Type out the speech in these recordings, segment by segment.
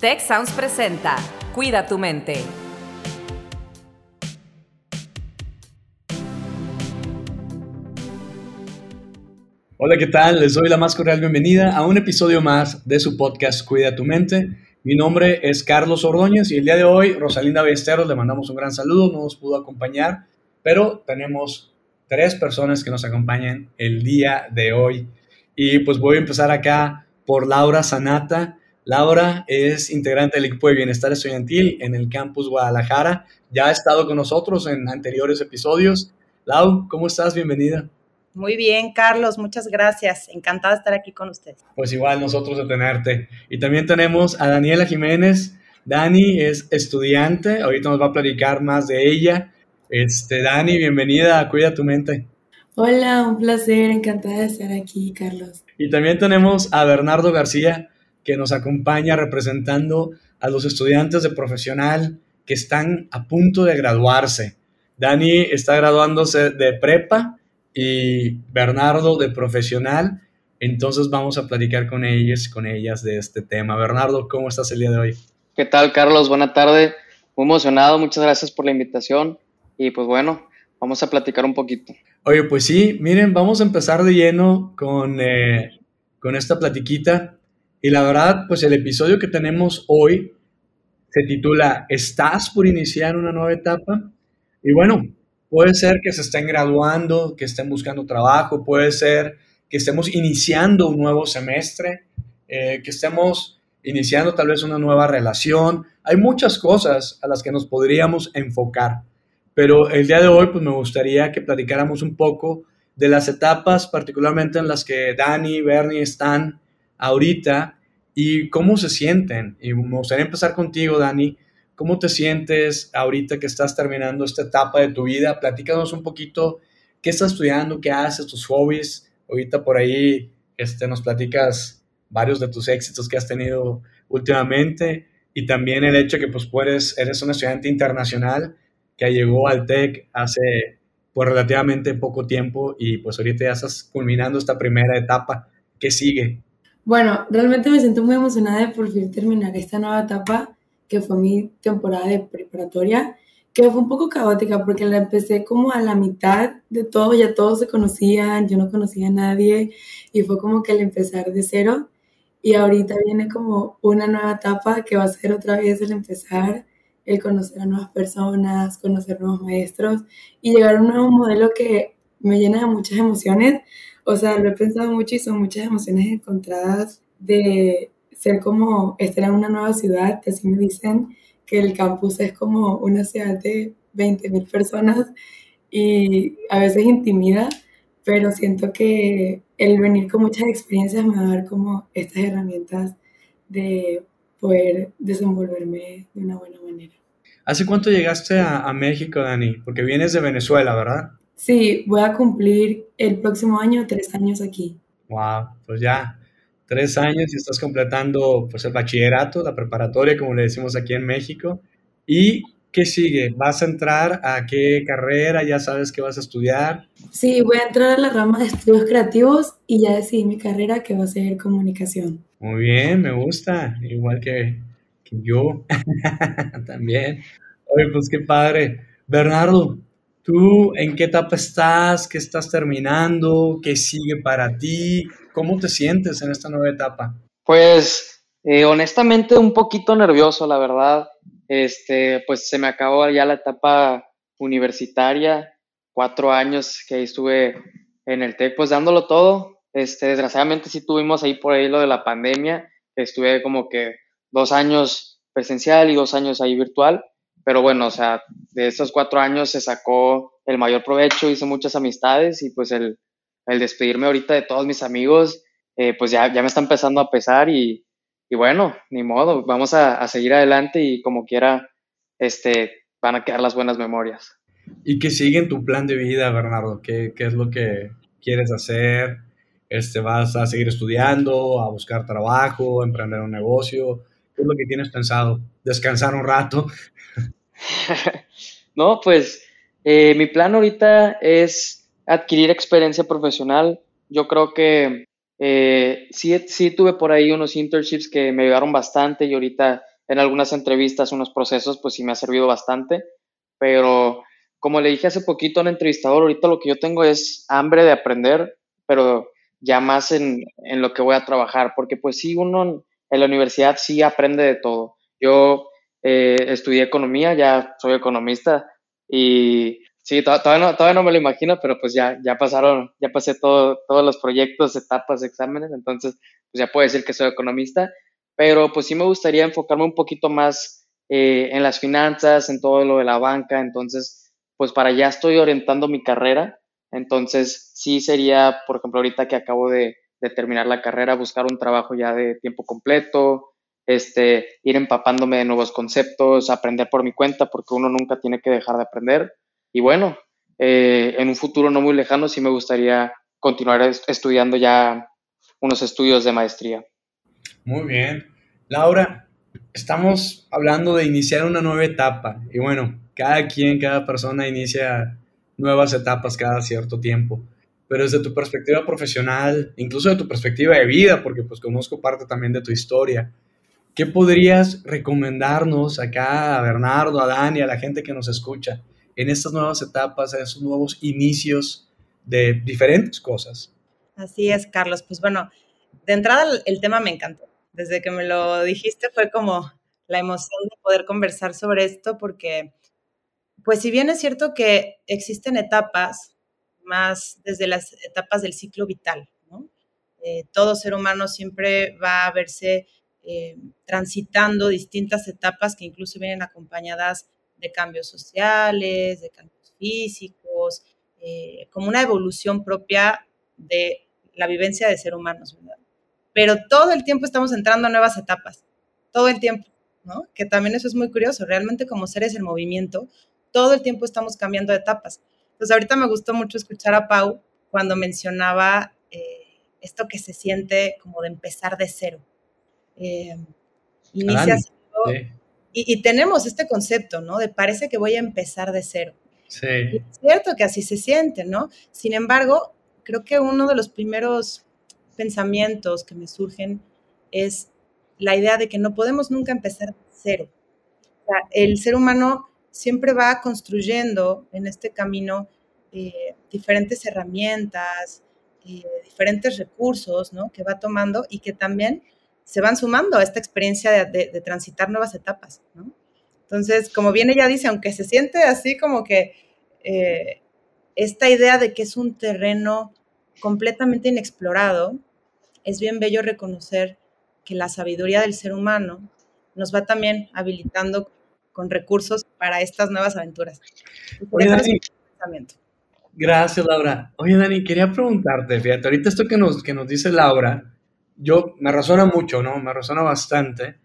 Tech Sounds presenta Cuida tu mente. Hola, ¿qué tal? Les doy la más cordial bienvenida a un episodio más de su podcast Cuida tu mente. Mi nombre es Carlos Ordóñez y el día de hoy Rosalinda Ballesteros le mandamos un gran saludo, no nos pudo acompañar, pero tenemos tres personas que nos acompañan el día de hoy. Y pues voy a empezar acá por Laura Sanata. Laura es integrante del equipo de bienestar estudiantil en el campus Guadalajara. Ya ha estado con nosotros en anteriores episodios. Lau, ¿cómo estás? Bienvenida. Muy bien, Carlos, muchas gracias. Encantada de estar aquí con ustedes. Pues igual nosotros de tenerte. Y también tenemos a Daniela Jiménez. Dani es estudiante, ahorita nos va a platicar más de ella. Este, Dani, bienvenida a Cuida tu mente. Hola, un placer, encantada de estar aquí, Carlos. Y también tenemos a Bernardo García que nos acompaña representando a los estudiantes de profesional que están a punto de graduarse. Dani está graduándose de prepa y Bernardo de profesional. Entonces vamos a platicar con ellos, con ellas de este tema. Bernardo, ¿cómo estás el día de hoy? ¿Qué tal, Carlos? Buena tarde. Muy emocionado, muchas gracias por la invitación. Y pues bueno, vamos a platicar un poquito. Oye, pues sí, miren, vamos a empezar de lleno con, eh, con esta platiquita. Y la verdad, pues el episodio que tenemos hoy se titula ¿Estás por iniciar una nueva etapa? Y bueno, puede ser que se estén graduando, que estén buscando trabajo, puede ser que estemos iniciando un nuevo semestre, eh, que estemos iniciando tal vez una nueva relación. Hay muchas cosas a las que nos podríamos enfocar. Pero el día de hoy, pues me gustaría que platicáramos un poco de las etapas, particularmente en las que Dani y Bernie están ahorita y cómo se sienten. Y me gustaría empezar contigo, Dani. ¿Cómo te sientes ahorita que estás terminando esta etapa de tu vida? Platícanos un poquito qué estás estudiando, qué haces, tus hobbies. Ahorita por ahí este, nos platicas varios de tus éxitos que has tenido últimamente y también el hecho que pues puedes, eres un estudiante internacional que llegó al TEC hace pues relativamente poco tiempo y pues ahorita ya estás culminando esta primera etapa. ¿Qué sigue? Bueno, realmente me siento muy emocionada de por fin terminar esta nueva etapa, que fue mi temporada de preparatoria, que fue un poco caótica porque la empecé como a la mitad de todo, ya todos se conocían, yo no conocía a nadie y fue como que el empezar de cero. Y ahorita viene como una nueva etapa que va a ser otra vez el empezar, el conocer a nuevas personas, conocer nuevos maestros y llegar a un nuevo modelo que me llena de muchas emociones o sea, lo he pensado mucho y son muchas emociones encontradas de ser como estar en una nueva ciudad, que así me dicen que el campus es como una ciudad de 20.000 personas y a veces intimida, pero siento que el venir con muchas experiencias me va a dar como estas herramientas de poder desenvolverme de una buena manera. ¿Hace cuánto llegaste a, a México, Dani? Porque vienes de Venezuela, ¿verdad? Sí, voy a cumplir el próximo año tres años aquí. Wow, pues ya, tres años y estás completando pues el bachillerato, la preparatoria, como le decimos aquí en México. ¿Y qué sigue? ¿Vas a entrar a qué carrera? ¿Ya sabes qué vas a estudiar? Sí, voy a entrar a la rama de estudios creativos y ya decidí mi carrera que va a ser comunicación. Muy bien, me gusta, igual que, que yo también. Oye, pues qué padre. Bernardo, ¿Tú en qué etapa estás? ¿Qué estás terminando? ¿Qué sigue para ti? ¿Cómo te sientes en esta nueva etapa? Pues eh, honestamente un poquito nervioso, la verdad. Este, pues se me acabó ya la etapa universitaria, cuatro años que estuve en el TEC, pues dándolo todo. Este, desgraciadamente sí tuvimos ahí por ahí lo de la pandemia, estuve como que dos años presencial y dos años ahí virtual, pero bueno, o sea, de esos cuatro años se sacó el mayor provecho, hice muchas amistades y pues el, el despedirme ahorita de todos mis amigos, eh, pues ya, ya me está empezando a pesar y, y bueno, ni modo, vamos a, a, seguir adelante y como quiera, este, van a quedar las buenas memorias. ¿Y qué sigue en tu plan de vida, Bernardo? ¿Qué, qué es lo que quieres hacer? Este, ¿Vas a seguir estudiando, a buscar trabajo, a emprender un negocio? ¿Qué es lo que tienes pensado? ¿Descansar un rato? no, pues eh, mi plan ahorita es adquirir experiencia profesional. Yo creo que Eh, sí, sí tuve por ahí unos internships que me ayudaron bastante y ahorita en algunas entrevistas, unos procesos, pues sí me ha servido bastante, pero como le dije hace poquito a un entrevistador, ahorita lo que yo tengo es hambre de aprender, pero ya más en, en lo que voy a trabajar, porque pues sí, uno en la universidad sí aprende de todo. Yo eh, estudié economía, ya soy economista y sí, todavía no, todavía no me lo imagino, pero pues ya, ya pasaron, ya pasé todo, todos los proyectos, etapas, exámenes, entonces pues ya puedo decir que soy economista, pero pues sí me gustaría enfocarme un poquito más eh, en las finanzas, en todo lo de la banca, entonces pues para allá estoy orientando mi carrera, entonces sí sería, por ejemplo, ahorita que acabo de, de terminar la carrera, buscar un trabajo ya de tiempo completo, este, ir empapándome de nuevos conceptos, aprender por mi cuenta, porque uno nunca tiene que dejar de aprender. Y bueno, eh, en un futuro no muy lejano sí me gustaría continuar estudiando ya unos estudios de maestría. Muy bien. Laura, estamos hablando de iniciar una nueva etapa. Y bueno, cada quien, cada persona inicia nuevas etapas cada cierto tiempo pero desde tu perspectiva profesional, incluso de tu perspectiva de vida, porque pues conozco parte también de tu historia, ¿qué podrías recomendarnos acá a Bernardo, a Dani, a la gente que nos escucha en estas nuevas etapas, en estos nuevos inicios de diferentes cosas? Así es, Carlos. Pues bueno, de entrada el tema me encantó. Desde que me lo dijiste fue como la emoción de poder conversar sobre esto, porque pues si bien es cierto que existen etapas, más desde las etapas del ciclo vital. Eh, todo ser humano siempre va a verse eh, transitando distintas etapas que incluso vienen acompañadas de cambios sociales, de cambios físicos, eh, como una evolución propia de la vivencia de ser humanos, Pero todo el tiempo estamos entrando a nuevas etapas, todo el tiempo, ¿no? Que también eso es muy curioso, realmente como seres en movimiento, todo el tiempo estamos cambiando de etapas. Pues ahorita me gustó mucho escuchar a Pau cuando mencionaba eh, esto que se siente como de empezar de cero. Eh, inicias y, tenemos este concepto, ¿no? De parece que voy a empezar de cero. Sí. es cierto que así se siente, ¿no? Sin embargo, creo que uno de los primeros pensamientos que me surgen es la idea de que no podemos nunca empezar de cero. O sea, el ser humano siempre va construyendo en este camino eh, diferentes herramientas, eh, diferentes recursos ¿no? que va tomando y que también se van sumando a esta experiencia de, transitar nuevas etapas. ¿no? Entonces, como bien ella dice, aunque se siente así como que eh, esta idea de que es un terreno completamente inexplorado, es bien bello reconocer que la sabiduría del ser humano nos va también habilitando con recursos para estas nuevas aventuras. Oye, Dani, gracias, Laura. Oye, Dani, quería preguntarte, fíjate, ahorita esto que nos, que nos dice Laura, yo me resuena mucho, ¿no? Me resuena bastante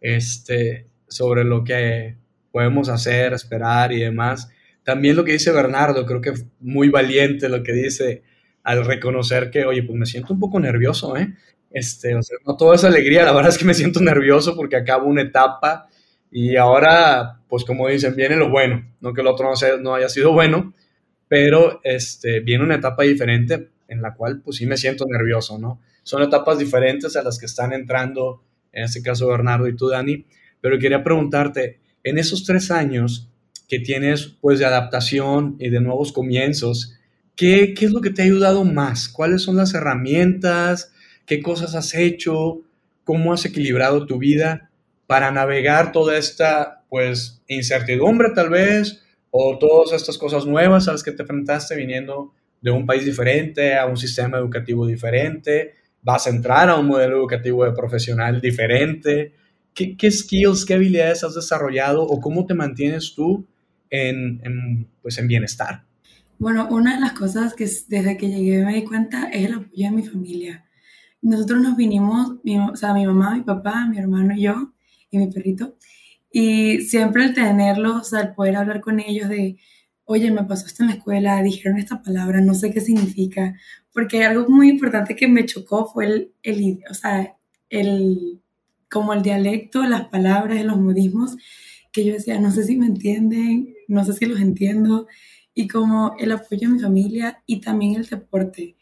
este, sobre lo que podemos hacer, esperar y demás. También lo que dice Bernardo, creo que muy valiente lo que dice al reconocer que, oye, pues me siento un poco nervioso, ¿eh? Este, o sea, no toda esa alegría, la verdad es que me siento nervioso porque acabo una etapa y ahora, pues como dicen, viene lo bueno, no que el otro no, sea, no haya sido bueno, pero este, viene una etapa diferente en la cual pues sí me siento nervioso, ¿no? Son etapas diferentes a las que están entrando, en este caso Bernardo y tú, Dani, pero quería preguntarte, en esos tres años que tienes pues de adaptación y de nuevos comienzos, ¿qué, qué es lo que te ha ayudado más? ¿Cuáles son las herramientas? ¿Qué cosas has hecho? ¿Cómo has equilibrado tu vida? para navegar toda esta, pues, incertidumbre tal vez, o todas estas cosas nuevas a las que te enfrentaste viniendo de un país diferente, a un sistema educativo diferente, vas a entrar a un modelo educativo de profesional diferente. ¿Qué, qué skills, qué habilidades has desarrollado o cómo te mantienes tú en, en, pues, en bienestar? Bueno, una de las cosas que desde que llegué me di cuenta es el apoyo de mi familia. Nosotros nos vinimos, o sea, mi mamá, mi papá, mi hermano y yo, y mi perrito. Y siempre el tenerlos, al poder hablar con ellos de, oye, me pasó esto en la escuela, dijeron esta palabra, no sé qué significa, porque algo muy importante que me chocó fue el, el o sea, el, como el dialecto, las palabras, los modismos, que yo decía, no sé si me entienden, no sé si los entiendo, y como el apoyo de mi familia y también el deporte.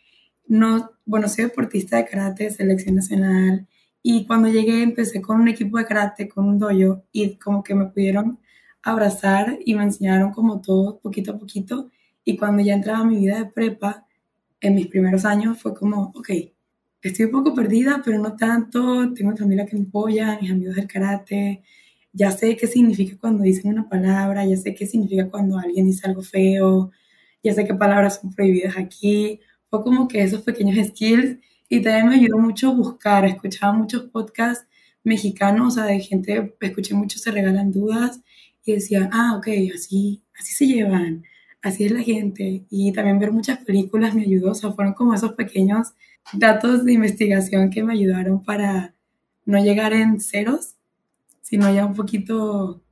no, bueno, soy deportista de karate, selección nacional, y cuando llegué empecé con un equipo de karate, con un dojo, y como que me pudieron abrazar y me enseñaron como todo, poquito a poquito, y cuando ya entraba a mi vida de prepa, en mis primeros años, fue como, ok, estoy un poco perdida, pero no tanto, tengo mi familia que me apoya, mis amigos del karate, ya sé qué significa cuando dicen una palabra, ya sé qué significa cuando alguien dice algo feo, ya sé qué palabras son prohibidas aquí. Fue como que esos pequeños skills. Y también me ayudó mucho buscar, escuchaba muchos podcasts mexicanos, o sea, de gente, escuché mucho Se Regalan Dudas y decía, ah, ok, así, así se llevan, así es la gente. Y también ver muchas películas me ayudó, o sea, fueron como esos pequeños datos de investigación que me ayudaron para no llegar en ceros, sino ya un poquito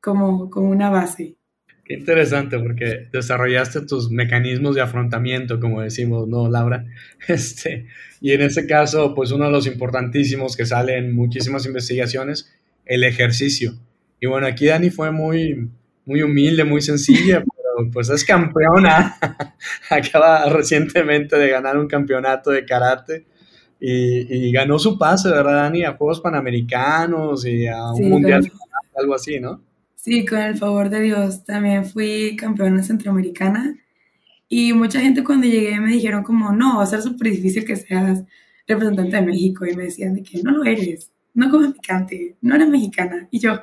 como, como una base. Qué interesante, porque desarrollaste tus mecanismos de afrontamiento, como decimos, ¿no, Laura? Este, y en ese caso, pues uno de los importantísimos que sale en muchísimas investigaciones, el ejercicio. Y bueno, aquí Dani fue muy, muy humilde, muy sencilla, pues es campeona. Acaba recientemente de ganar un campeonato de karate y, ganó su pase, ¿verdad, Dani? A Juegos Panamericanos y a un Mundial, algo así, ¿no? Sí, con el favor de Dios. También fui campeona centroamericana y mucha gente cuando llegué me dijeron como, no, va a ser súper difícil que seas representante de México y me decían de que no lo eres, no comes picante, no eres mexicana. Y yo,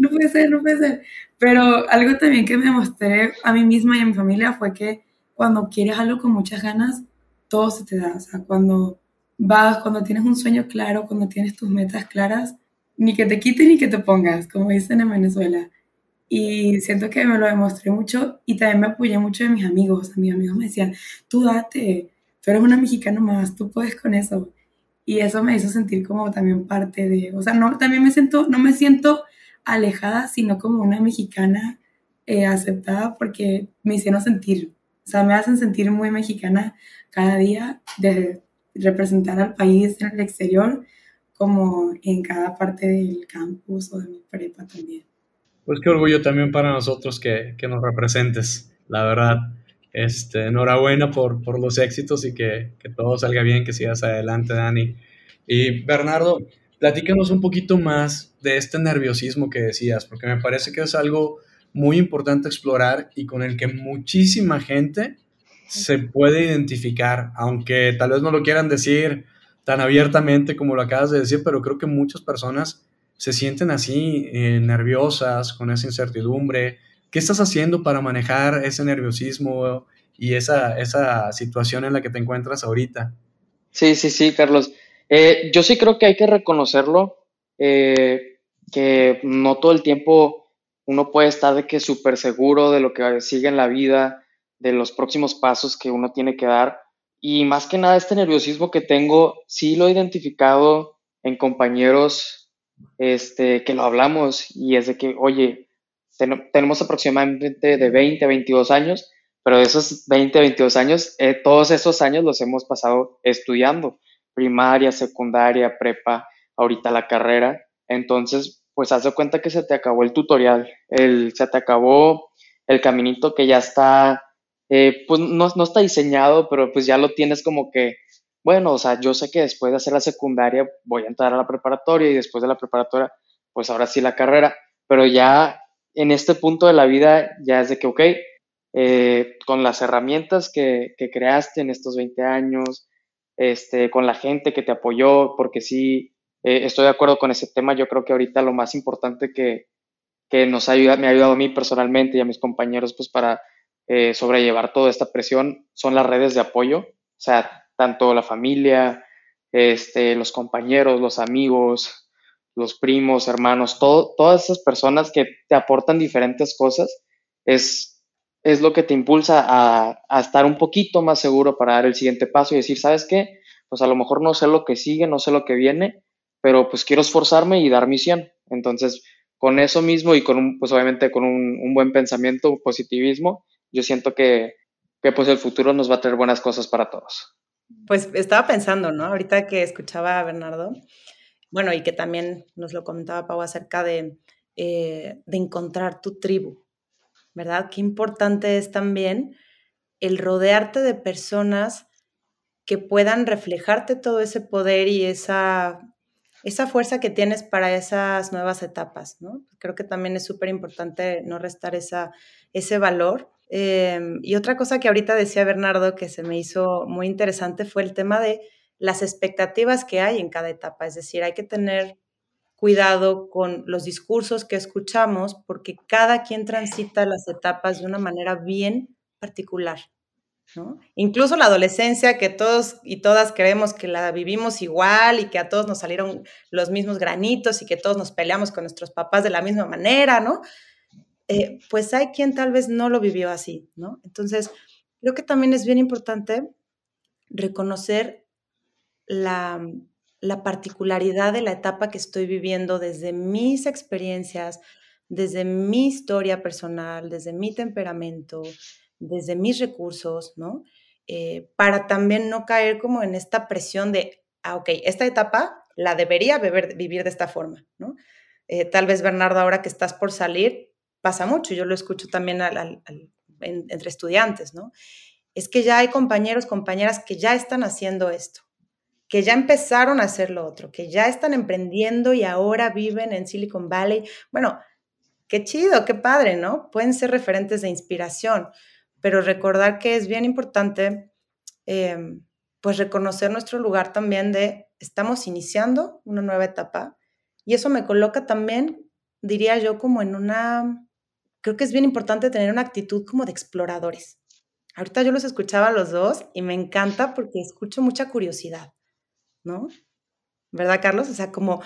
no puede ser, no puede ser. Pero algo también que me mostré a mí misma y a mi familia fue que cuando quieres algo con muchas ganas, todo se te da. O sea, cuando vas, cuando tienes un sueño claro, cuando tienes tus metas claras, ni que te quites ni que te pongas, como dicen en Venezuela. Y siento que me lo demostré mucho y también me apoyé mucho de mis amigos. Mis amigos me decían, tú date, tú eres una mexicana más, tú puedes con eso. Y eso me hizo sentir como también parte de, o sea, no, también me siento, no me siento alejada, sino como una mexicana eh, aceptada porque me hicieron sentir, o sea, me hacen sentir muy mexicana cada día desde representar al país en el exterior como en cada parte del campus o de mi prepa también. Pues qué orgullo también para nosotros que, que nos representes, la verdad. Este, enhorabuena por, por los éxitos y que, que, todo salga bien, que sigas adelante, Dani. Y Bernardo, platícanos un poquito más de este nerviosismo que decías, porque me parece que es algo muy importante explorar y con el que muchísima gente se puede identificar, aunque tal vez no lo quieran decir tan abiertamente como lo acabas de decir, pero creo que muchas personas se sienten así, eh, nerviosas, con esa incertidumbre. ¿Qué estás haciendo para manejar ese nerviosismo y esa, esa situación en la que te encuentras ahorita? Sí, sí, sí, Carlos. Eh, yo sí creo que hay que reconocerlo, eh, que no todo el tiempo uno puede estar de que súper seguro de lo que sigue en la vida, de los próximos pasos que uno tiene que dar. Y más que nada, este nerviosismo que tengo, sí lo he identificado en compañeros este, que lo hablamos y es de que, oye, tenemos aproximadamente de 20 a 22 años, pero de esos 20 a 22 años, eh, todos esos años los hemos pasado estudiando, primaria, secundaria, prepa, ahorita la carrera. Entonces, pues haz de cuenta que se te acabó el tutorial, el, se te acabó el caminito que ya está eh, pues no, no, está diseñado, pero pues ya lo tienes como que, bueno, o sea, yo sé que después de hacer la secundaria voy a entrar a la preparatoria y después de la preparatoria, pues ahora sí la carrera, pero ya en este punto de la vida ya es de que, ok, eh, con las herramientas que, que, creaste en estos 20 años, este, con la gente que te apoyó, porque sí, eh, estoy de acuerdo con ese tema, yo creo que ahorita lo más importante que, que nos ayuda, me ha ayudado a mí personalmente y a mis compañeros, pues para eh, sobrellevar toda esta presión son las redes de apoyo, o sea, tanto la familia, este, los compañeros, los amigos, los primos, hermanos, todo, todas esas personas que te aportan diferentes cosas, es, es lo que te impulsa a, estar un poquito más seguro para dar el siguiente paso y decir, ¿sabes qué? Pues a lo mejor no sé lo que sigue, no sé lo que viene, pero pues quiero esforzarme y dar misión. Entonces, con eso mismo y con un, pues obviamente con un, buen pensamiento, positivismo, yo siento que, que pues el futuro nos va a traer buenas cosas para todos. Pues estaba pensando, ¿no? Ahorita que escuchaba a Bernardo, bueno, y que también nos lo comentaba Pau acerca de, eh, de encontrar tu tribu, ¿verdad? Qué importante es también el rodearte de personas que puedan reflejarte todo ese poder y esa, esa fuerza que tienes para esas nuevas etapas, ¿no? Creo que también es súper importante no restar esa, ese valor. Em, y otra cosa que ahorita decía Bernardo que se me hizo muy interesante fue el tema de las expectativas que hay en cada etapa. Es decir, hay que tener cuidado con los discursos que escuchamos porque cada quien transita las etapas de una manera bien particular. Incluso la adolescencia, que todos y todas creemos que la vivimos igual y que a todos nos salieron los mismos granitos y que todos nos peleamos con nuestros papás de la misma manera, ¿no? Eh, pues hay quien tal vez no lo vivió así, ¿no? Entonces, creo que también es bien importante reconocer la, la particularidad de la etapa que estoy viviendo desde mis experiencias, desde mi historia personal, desde mi temperamento, desde mis recursos, ¿no? Eh, para también no caer como en esta presión de, ah, ok, esta etapa la debería vivir de esta forma, ¿no? Eh, tal vez, Bernardo, ahora que estás por salir, pasa mucho, yo lo escucho también entre estudiantes, ¿no? Es que ya hay compañeros, compañeras que ya están haciendo esto, que ya empezaron a hacer lo otro, que ya están emprendiendo y ahora viven en Silicon Valley. Bueno, qué chido, qué padre, ¿no? Pueden ser referentes de inspiración, pero recordar que es bien importante, em, pues reconocer nuestro lugar también de estamos iniciando una nueva etapa y eso me coloca también, diría yo, como en una, creo que es bien importante tener una actitud como de exploradores. Ahorita yo los escuchaba a los dos y me encanta porque escucho mucha curiosidad, ¿no? ¿Verdad, Carlos? O sea, como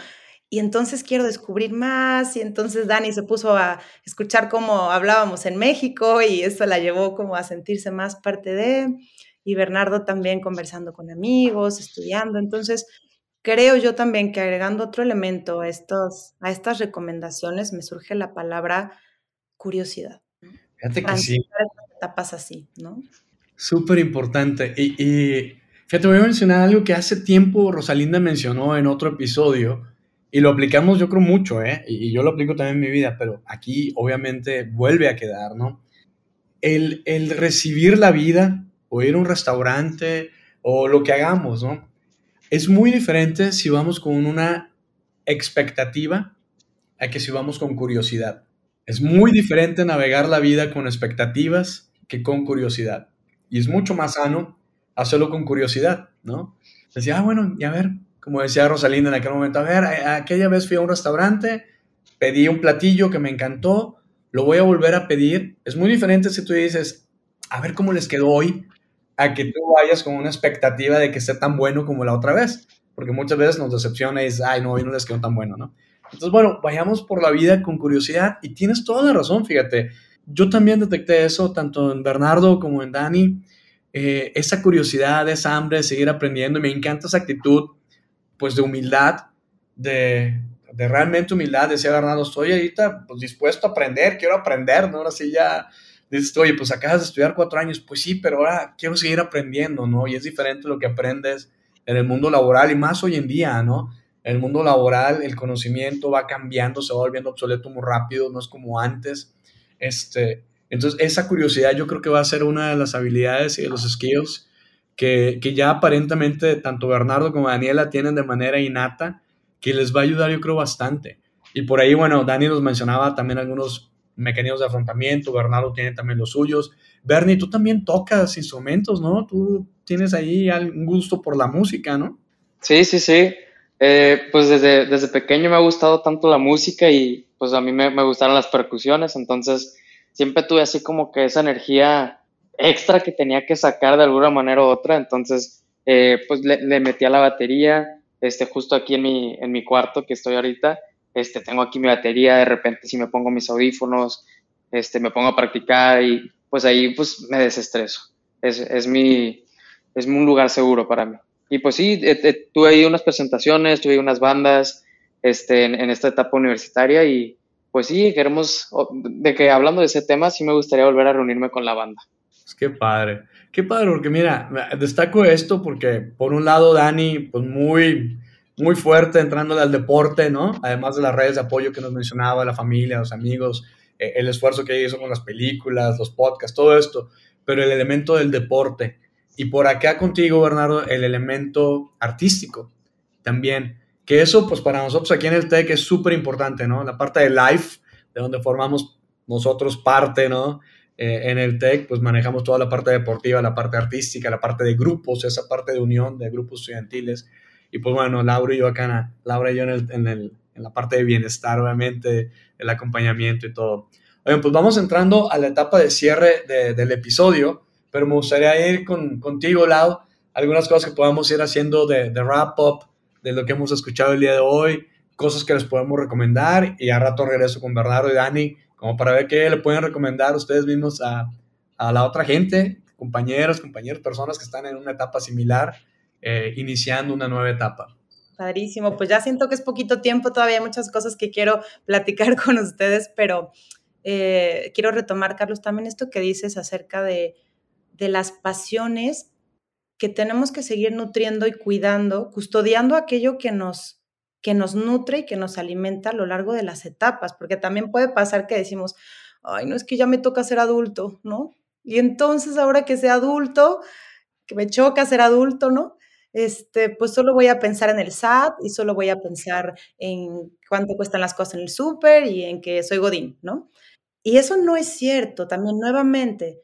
y entonces quiero descubrir más y entonces Dani se puso a escuchar cómo hablábamos en México y eso la llevó como a sentirse más parte de, y Bernardo también conversando con amigos, estudiando, entonces creo yo también que agregando otro elemento a, estos, a estas recomendaciones me surge la palabra curiosidad. Fíjate que sí. etapas así, ¿no? Súper importante. Y, y fíjate, voy a mencionar algo que hace tiempo Rosalinda mencionó en otro episodio, y lo aplicamos yo creo mucho, ¿eh? Y, yo lo aplico también en mi vida, pero aquí obviamente vuelve a quedar, ¿no? El, el recibir la vida o ir a un restaurante o lo que hagamos, ¿no? Es muy diferente si vamos con una expectativa a que si vamos con curiosidad. Es muy diferente navegar la vida con expectativas que con curiosidad. Y es mucho más sano hacerlo con curiosidad, ¿no? Decía, ah, bueno, y a ver, como decía Rosalinda en aquel momento, a ver, aquella vez fui a un restaurante, pedí un platillo que me encantó, lo voy a volver a pedir. Es muy diferente si tú dices, a ver cómo les quedó hoy, a que tú vayas con una expectativa de que esté tan bueno como la otra vez, porque muchas veces nos decepciona y dices, ay, no, hoy no les quedó tan bueno, ¿no? Entonces, bueno, vayamos por la vida con curiosidad y tienes toda la razón, fíjate. Yo también detecté eso, tanto en Bernardo como en Dani, eh, esa curiosidad, esa hambre de seguir aprendiendo y me encanta esa actitud pues de humildad, de, de realmente humildad, decía Bernardo, estoy ahorita pues, dispuesto a aprender, quiero aprender, ¿no? Ahora sí ya dices, oye, pues acabas de estudiar cuatro años, pues sí, pero ahora quiero seguir aprendiendo, ¿no? Y es diferente lo que aprendes en el mundo laboral y más hoy en día, ¿no? El mundo laboral el conocimiento va cambiando, se va volviendo obsoleto muy rápido, no es como antes. Este, entonces, esa curiosidad yo creo que va a ser una de las habilidades y de los skills que, ya aparentemente tanto Bernardo como Daniela tienen de manera innata, que les va a ayudar yo creo bastante. Y por ahí, bueno, Dani nos mencionaba también algunos mecanismos de afrontamiento, Bernardo tiene también los suyos. Bernie, tú también tocas instrumentos, ¿no? Tú tienes ahí un gusto por la música, ¿no? Sí, sí, sí. Eh, pues desde, desde pequeño me ha gustado tanto la música y pues a mí me, me gustaron las percusiones, entonces siempre tuve así como que esa energía extra que tenía que sacar de alguna manera u otra, entonces eh, pues le, metí a la batería, este, justo aquí en mi, en mi cuarto que estoy ahorita, este, tengo aquí mi batería, de repente si me pongo mis audífonos, este, me pongo a practicar y pues ahí pues me desestreso, es, es mi, es un lugar seguro para mí. Y pues sí, tuve ahí unas presentaciones, tuve unas bandas este, en esta etapa universitaria y pues sí, queremos, de que hablando de ese tema, sí me gustaría volver a reunirme con la banda. Pues qué padre, qué padre, porque mira, destaco esto porque por un lado Dani, pues muy, muy fuerte entrándole al deporte, ¿no? Además de las redes de apoyo que nos mencionaba, la familia, los amigos, eh, el esfuerzo que hizo con las películas, los podcasts, todo esto, pero el elemento del deporte. y por acá contigo, Bernardo, el elemento artístico también. Que eso, pues para nosotros aquí en el TEC es súper importante, ¿no? La parte de life, de donde formamos nosotros parte, ¿no? Eh, en el TEC, pues manejamos toda la parte deportiva, la parte artística, la parte de grupos, esa parte de unión de grupos estudiantiles. Y pues bueno, Laura y yo acá, Laura y yo en, el, en, el, en la parte de bienestar, obviamente, el acompañamiento y todo. Oigan, pues vamos entrando a la etapa de cierre de, del episodio, pero me gustaría ir con, contigo, Lau, algunas cosas que podamos ir haciendo de, de wrap-up de lo que hemos escuchado el día de hoy, cosas que les podemos recomendar y a rato regreso con Bernardo y Dani como para ver qué le pueden recomendar ustedes mismos a, a la otra gente, compañeros, compañeros, personas que están en una etapa similar, eh, iniciando una nueva etapa. Padrísimo, pues ya siento que es poquito tiempo, todavía hay muchas cosas que quiero platicar con ustedes, pero eh, quiero retomar, Carlos, también esto que dices acerca de, de las pasiones que tenemos que seguir nutriendo y cuidando, custodiando aquello que nos, que nos nutre y que nos alimenta a lo largo de las etapas, porque también puede pasar que decimos, ay, no es que ya me toca ser adulto, ¿no? Y entonces ahora que sea adulto, que me choca ser adulto, ¿no? Este, pues solo voy a pensar en el SAT y solo voy a pensar en cuánto cuestan las cosas en el súper y en que soy Godín, ¿no? Y eso no es cierto. También nuevamente,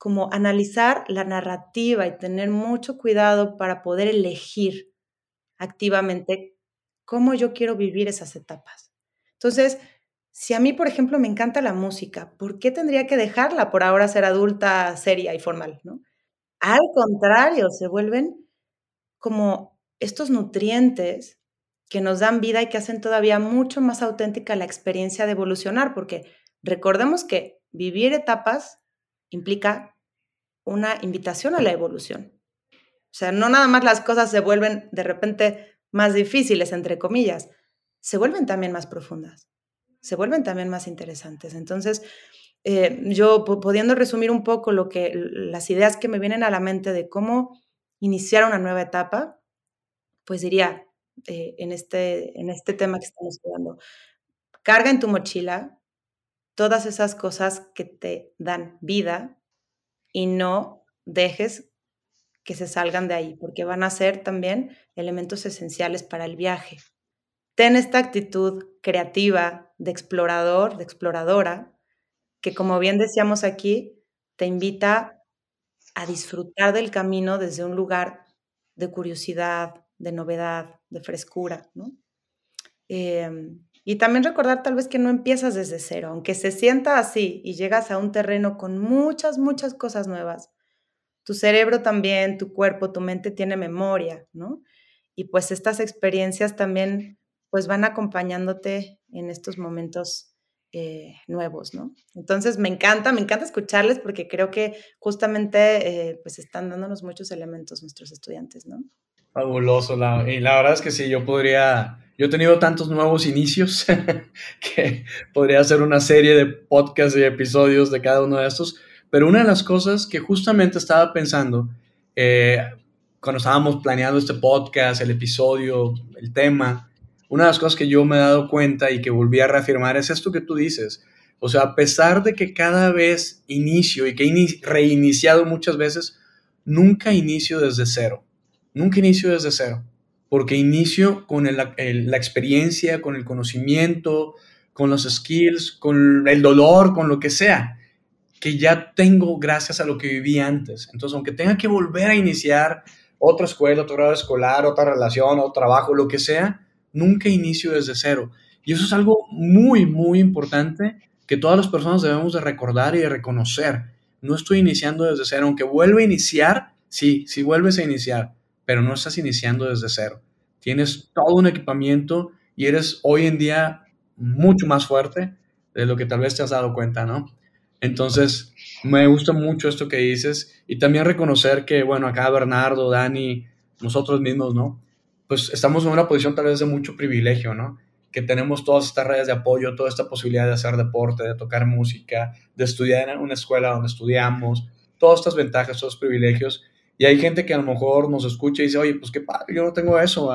como analizar la narrativa y tener mucho cuidado para poder elegir activamente cómo yo quiero vivir esas etapas. Entonces, si a mí, por ejemplo, me encanta la música, ¿por qué tendría que dejarla por ahora ser adulta, seria y formal? ¿no? Al contrario, se vuelven como estos nutrientes que nos dan vida y que hacen todavía mucho más auténtica la experiencia de evolucionar, porque recordemos que vivir etapas implica una invitación a la evolución. O sea, no nada más las cosas se vuelven de repente más difíciles, entre comillas, se vuelven también más profundas, se vuelven también más interesantes. Entonces, eh, yo pudiendo resumir un poco lo que, las ideas que me vienen a la mente de cómo iniciar una nueva etapa, pues diría eh, en, este, en este tema que estamos hablando, carga en tu mochila todas esas cosas que te dan vida y no dejes que se salgan de ahí, porque van a ser también elementos esenciales para el viaje. Ten esta actitud creativa de explorador, de exploradora, que como bien decíamos aquí, te invita a disfrutar del camino desde un lugar de curiosidad, de novedad, de frescura, em, y también recordar tal vez que no empiezas desde cero, aunque se sienta así y llegas a un terreno con muchas, muchas cosas nuevas, tu cerebro también, tu cuerpo, tu mente tiene memoria, ¿no? Y pues estas experiencias también pues van acompañándote en estos momentos eh, nuevos, ¿no? Entonces me encanta, me encanta escucharles porque creo que justamente eh, pues están dándonos muchos elementos nuestros estudiantes, ¿no? Fabuloso, y la verdad es que sí, yo podría, yo he tenido tantos nuevos inicios que podría hacer una serie de podcasts y episodios de cada uno de estos, pero una de las cosas que justamente estaba pensando eh, cuando estábamos planeando este podcast, el episodio, el tema, una de las cosas que yo me he dado cuenta y que volví a reafirmar es esto que tú dices. O sea, a pesar de que cada vez inicio y que he reiniciado muchas veces, nunca inicio desde cero. Nunca inicio desde cero. Porque inicio con la experiencia, con el conocimiento, con los skills, con el dolor, con lo que sea que ya tengo gracias a lo que viví antes. Entonces, aunque tenga que volver a iniciar otra escuela, otro grado escolar, otra relación, otro trabajo, lo que sea, nunca inicio desde cero. Y eso es algo muy, muy importante que todas las personas debemos de recordar y de reconocer. No estoy iniciando desde cero, aunque vuelva a iniciar, sí, sí vuelves a iniciar, pero no estás iniciando desde cero. Tienes todo un equipamiento y eres hoy en día mucho más fuerte de lo que tal vez te has dado cuenta, ¿no? Entonces, me gusta mucho esto que dices y también reconocer que, bueno, acá Bernardo, Dani, nosotros mismos, ¿no? Pues estamos en una posición tal vez de mucho privilegio, ¿no? Que tenemos todas estas redes de apoyo, toda esta posibilidad de hacer deporte, de tocar música, de estudiar en una escuela donde estudiamos, todas estas ventajas, todos los privilegios. Y hay gente que a lo mejor nos escucha y dice, oye, pues qué padre, yo no tengo eso.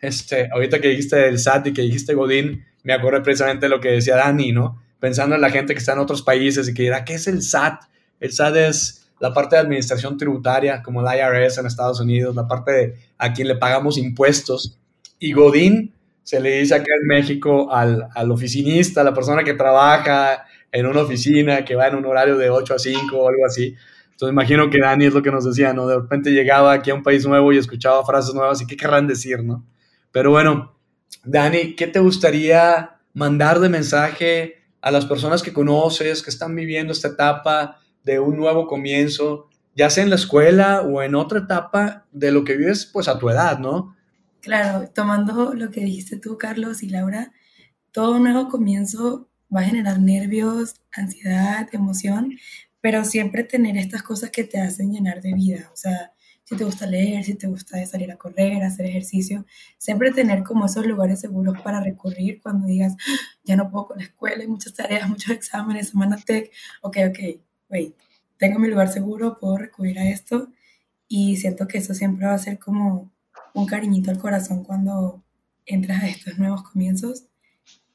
Este, ahorita que dijiste el SAT y que dijiste Godín, me acuerdo precisamente lo que decía Dani, ¿no? pensando en la gente que está en otros países y que dirá, ¿qué es el SAT? El SAT es la parte de administración tributaria, como el IRS en Estados Unidos, la parte a quien le pagamos impuestos. Y Godín se le dice acá en México al, al oficinista, a la persona que trabaja en una oficina, que va en un horario de 8 a 5 o algo así. Entonces imagino que Dani es lo que nos decía, ¿no? De repente llegaba aquí a un país nuevo y escuchaba frases nuevas y qué querrán decir, ¿no? Pero bueno, Dani, ¿qué te gustaría mandar de mensaje a las personas que conoces, que están viviendo esta etapa de un nuevo comienzo, ya sea en la escuela o en otra etapa de lo que vives pues a tu edad, ¿no? Claro, tomando lo que dijiste tú, Carlos y Laura, todo nuevo comienzo va a generar nervios, ansiedad, emoción, pero siempre tener estas cosas que te hacen llenar de vida, o sea, si te gusta leer, si te gusta salir a correr, hacer ejercicio, siempre tener como esos lugares seguros para recurrir cuando digas, ah, ya no puedo con la escuela, hay muchas tareas, muchos exámenes, semana tech, ok, ok, wait, tengo mi lugar seguro, puedo recurrir a esto. Y siento que eso siempre va a ser como un cariñito al corazón cuando entras a estos nuevos comienzos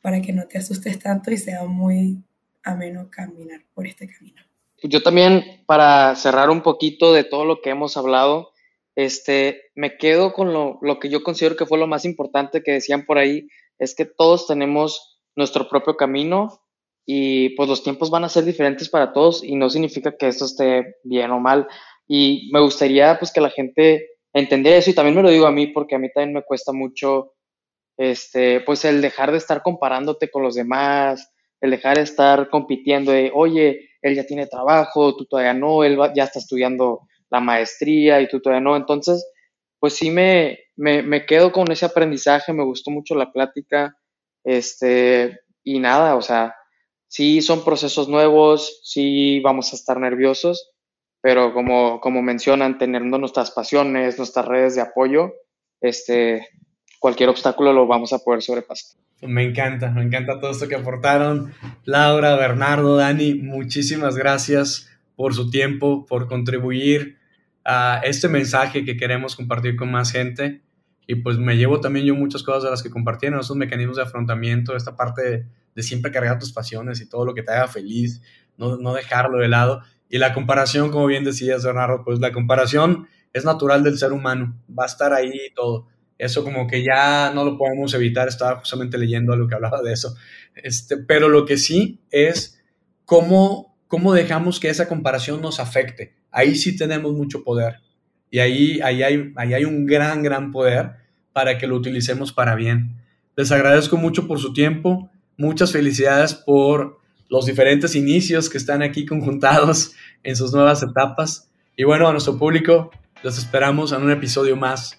para que no te asustes tanto y sea muy ameno caminar por este camino. Yo también, para cerrar un poquito de todo lo que hemos hablado, este, me quedo con lo, lo que yo considero que fue lo más importante que decían por ahí, es que todos tenemos nuestro propio camino y pues los tiempos van a ser diferentes para todos y no significa que esto esté bien o mal. Y me gustaría pues que la gente entendiera eso y también me lo digo a mí porque a mí también me cuesta mucho este pues el dejar de estar comparándote con los demás, el dejar de estar compitiendo de, oye, él ya tiene trabajo, tú todavía no, él ya está estudiando la maestría y tú todavía no. Entonces, pues sí me, me, me quedo con ese aprendizaje, me gustó mucho la plática, este, y nada, o sea, sí son procesos nuevos, sí vamos a estar nerviosos, pero como, como mencionan, teniendo nuestras pasiones, nuestras redes de apoyo, este, cualquier obstáculo lo vamos a poder sobrepasar. Me encanta, me encanta todo esto que aportaron. Laura, Bernardo, Dani, muchísimas gracias por su tiempo, por contribuir a este mensaje que queremos compartir con más gente. Y pues me llevo también yo muchas cosas de las que compartieron, esos mecanismos de afrontamiento, esta parte de, siempre cargar tus pasiones y todo lo que te haga feliz, no, no dejarlo de lado. Y la comparación, como bien decías, Bernardo, pues la comparación es natural del ser humano, va a estar ahí todo eso como que ya no lo podemos evitar, estaba justamente leyendo algo que hablaba de eso. Este, pero lo que sí es cómo, cómo dejamos que esa comparación nos afecte. Ahí sí tenemos mucho poder. Y ahí, ahí, hay, ahí hay un gran, gran poder para que lo utilicemos para bien. Les agradezco mucho por su tiempo. Muchas felicidades por los diferentes inicios que están aquí conjuntados en sus nuevas etapas. Y bueno, a nuestro público, los esperamos en un episodio más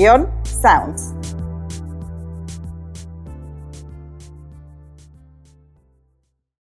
tech-sounds.